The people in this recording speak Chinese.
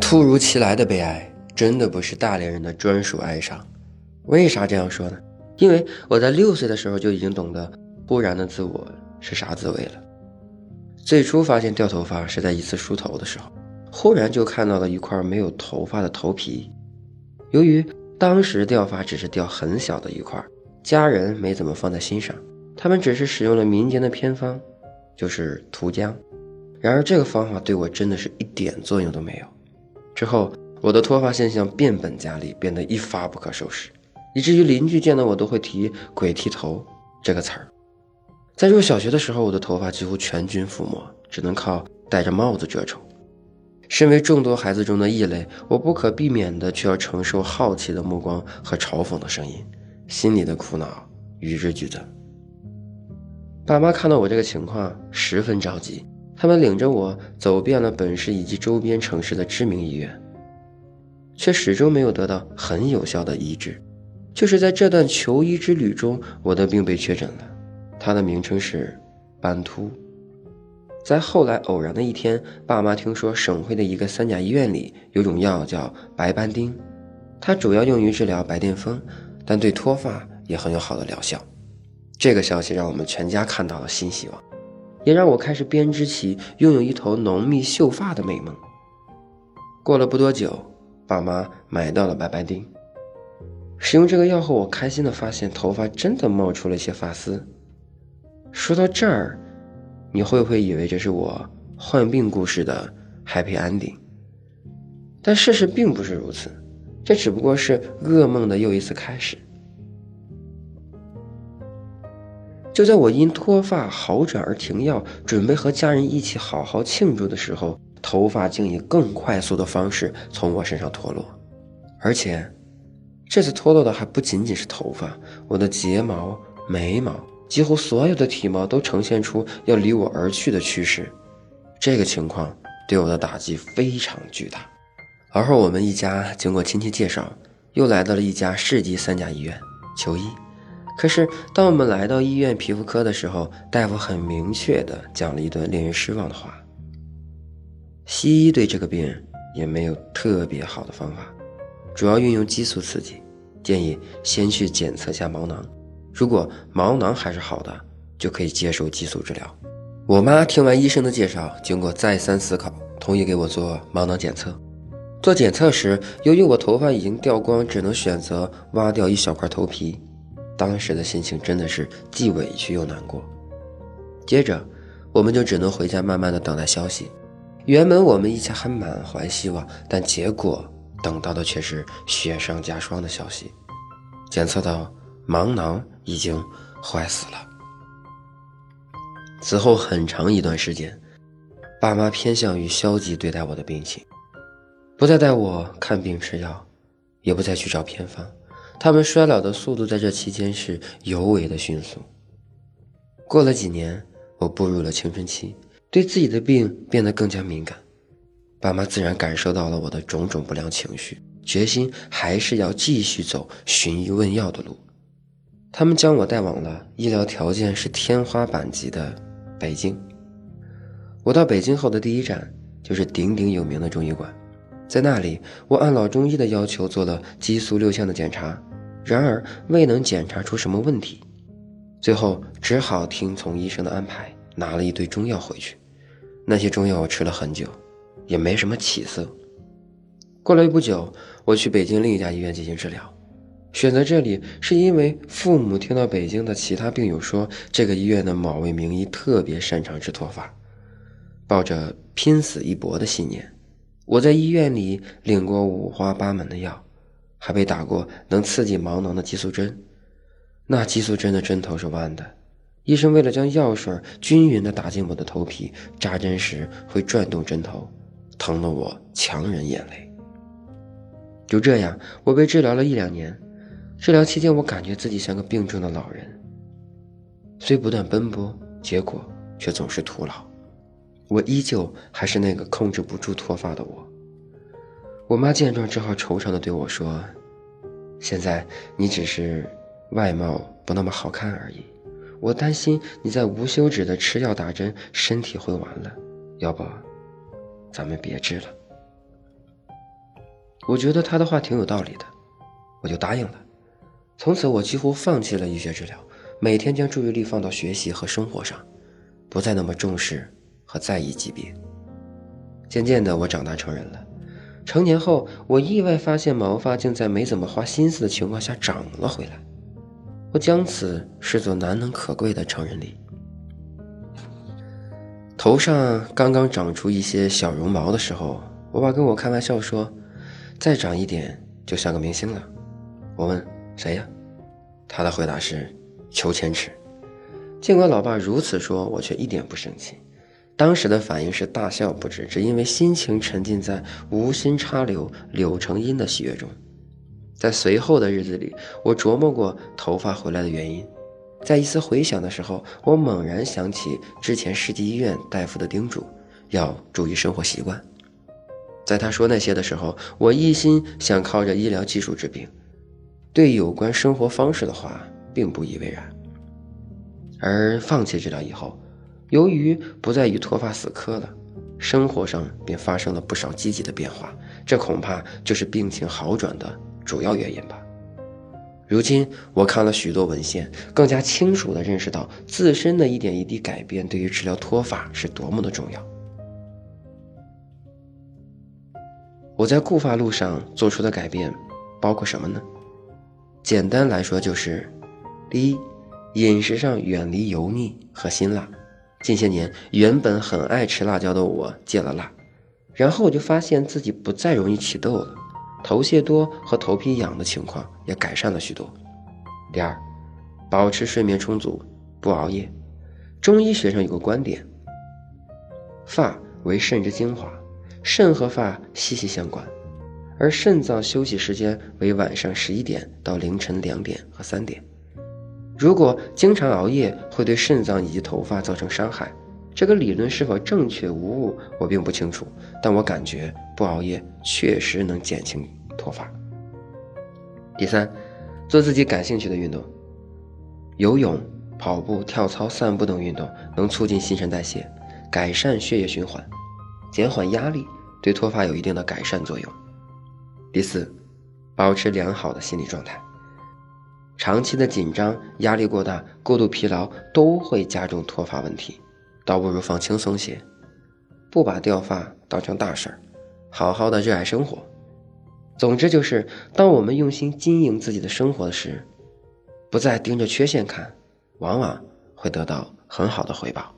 突如其来的悲哀，真的不是大连人的专属哀伤。为啥这样说呢？因为我在六岁的时候就已经懂得忽然的自我是啥滋味了。最初发现掉头发是在一次梳头的时候，忽然就看到了一块没有头发的头皮。由于当时掉发只是掉很小的一块，家人没怎么放在心上，他们只是使用了民间的偏方，就是涂浆。然而这个方法对我真的是一点作用都没有。之后我的脱发现象变本加厉，变得一发不可收拾。以至于邻居见到我都会提“鬼剃头”这个词儿。在入小学的时候，我的头发几乎全军覆没，只能靠戴着帽子遮丑。身为众多孩子中的异类，我不可避免的却要承受好奇的目光和嘲讽的声音，心里的苦恼与日俱增。爸妈看到我这个情况，十分着急，他们领着我走遍了本市以及周边城市的知名医院，却始终没有得到很有效的医治。就是在这段求医之旅中，我的病被确诊了，它的名称是斑秃。在后来偶然的一天，爸妈听说省会的一个三甲医院里有种药叫白斑丁，它主要用于治疗白癜风，但对脱发也很有好的疗效。这个消息让我们全家看到了新希望，也让我开始编织起拥有一头浓密秀发的美梦。过了不多久，爸妈买到了白斑丁。使用这个药后，我开心的发现头发真的冒出了一些发丝。说到这儿，你会不会以为这是我患病故事的 happy ending？但事实并不是如此，这只不过是噩梦的又一次开始。就在我因脱发好转而停药，准备和家人一起好好庆祝的时候，头发竟以更快速的方式从我身上脱落，而且。这次脱落的还不仅仅是头发，我的睫毛、眉毛，几乎所有的体毛都呈现出要离我而去的趋势。这个情况对我的打击非常巨大。而后，我们一家经过亲戚介绍，又来到了一家市级三甲医院求医。可是，当我们来到医院皮肤科的时候，大夫很明确地讲了一段令人失望的话：西医对这个病也没有特别好的方法。主要运用激素刺激，建议先去检测下毛囊，如果毛囊还是好的，就可以接受激素治疗。我妈听完医生的介绍，经过再三思考，同意给我做毛囊检测。做检测时，由于我头发已经掉光，只能选择挖掉一小块头皮，当时的心情真的是既委屈又难过。接着，我们就只能回家慢慢的等待消息。原本我们一家还满怀希望，但结果。等到的却是雪上加霜的消息，检测到盲囊已经坏死了。此后很长一段时间，爸妈偏向于消极对待我的病情，不再带我看病吃药，也不再去找偏方。他们衰老的速度在这期间是尤为的迅速。过了几年，我步入了青春期，对自己的病变得更加敏感。爸妈自然感受到了我的种种不良情绪，决心还是要继续走寻医问药的路。他们将我带往了医疗条件是天花板级的北京。我到北京后的第一站就是鼎鼎有名的中医馆，在那里，我按老中医的要求做了激素六项的检查，然而未能检查出什么问题，最后只好听从医生的安排，拿了一堆中药回去。那些中药我吃了很久。也没什么起色。过了不久，我去北京另一家医院进行治疗。选择这里是因为父母听到北京的其他病友说，这个医院的某位名医特别擅长治脱发。抱着拼死一搏的信念，我在医院里领过五花八门的药，还被打过能刺激毛囊的激素针。那激素针的针头是弯的，医生为了将药水均匀地打进我的头皮，扎针时会转动针头。疼得我强忍眼泪。就这样，我被治疗了一两年。治疗期间，我感觉自己像个病重的老人，虽不断奔波，结果却总是徒劳。我依旧还是那个控制不住脱发的我。我妈见状，只好惆怅地对我说：“现在你只是外貌不那么好看而已，我担心你在无休止的吃药打针，身体会完了。要不……”咱们别治了。我觉得他的话挺有道理的，我就答应了。从此，我几乎放弃了医学治疗，每天将注意力放到学习和生活上，不再那么重视和在意级别。渐渐的，我长大成人了。成年后，我意外发现毛发竟在没怎么花心思的情况下长了回来。我将此视作难能可贵的成人礼。头上刚刚长出一些小绒毛的时候，我爸跟我开玩笑说：“再长一点就像个明星了。”我问：“谁呀？”他的回答是：“裘千尺。”尽管老爸如此说，我却一点不生气。当时的反应是大笑不止，只因为心情沉浸在“无心插柳柳成荫”的喜悦中。在随后的日子里，我琢磨过头发回来的原因。在一丝回想的时候，我猛然想起之前市级医院大夫的叮嘱，要注意生活习惯。在他说那些的时候，我一心想靠着医疗技术治病，对有关生活方式的话并不以为然。而放弃治疗以后，由于不再与脱发死磕了，生活上便发生了不少积极的变化，这恐怕就是病情好转的主要原因吧。如今我看了许多文献，更加清楚地认识到自身的一点一滴改变对于治疗脱发是多么的重要。我在固发路上做出的改变包括什么呢？简单来说就是：第一，饮食上远离油腻和辛辣。近些年，原本很爱吃辣椒的我戒了辣，然后我就发现自己不再容易起痘了，头屑多和头皮痒的情况也改善了许多。第二，保持睡眠充足，不熬夜。中医学上有个观点：发为肾之精华，肾和发息息相关，而肾脏休息时间为晚上十一点到凌晨两点和三点。如果经常熬夜会对肾脏以及头发造成伤害，这个理论是否正确无误，我并不清楚。但我感觉不熬夜确实能减轻脱发。第三，做自己感兴趣的运动，游泳、跑步、跳操、散步等运动能促进新陈代谢，改善血液循环，减缓压力，对脱发有一定的改善作用。第四，保持良好的心理状态。长期的紧张、压力过大、过度疲劳都会加重脱发问题，倒不如放轻松些，不把掉发当成大事儿，好好的热爱生活。总之就是，当我们用心经营自己的生活时，不再盯着缺陷看，往往会得到很好的回报。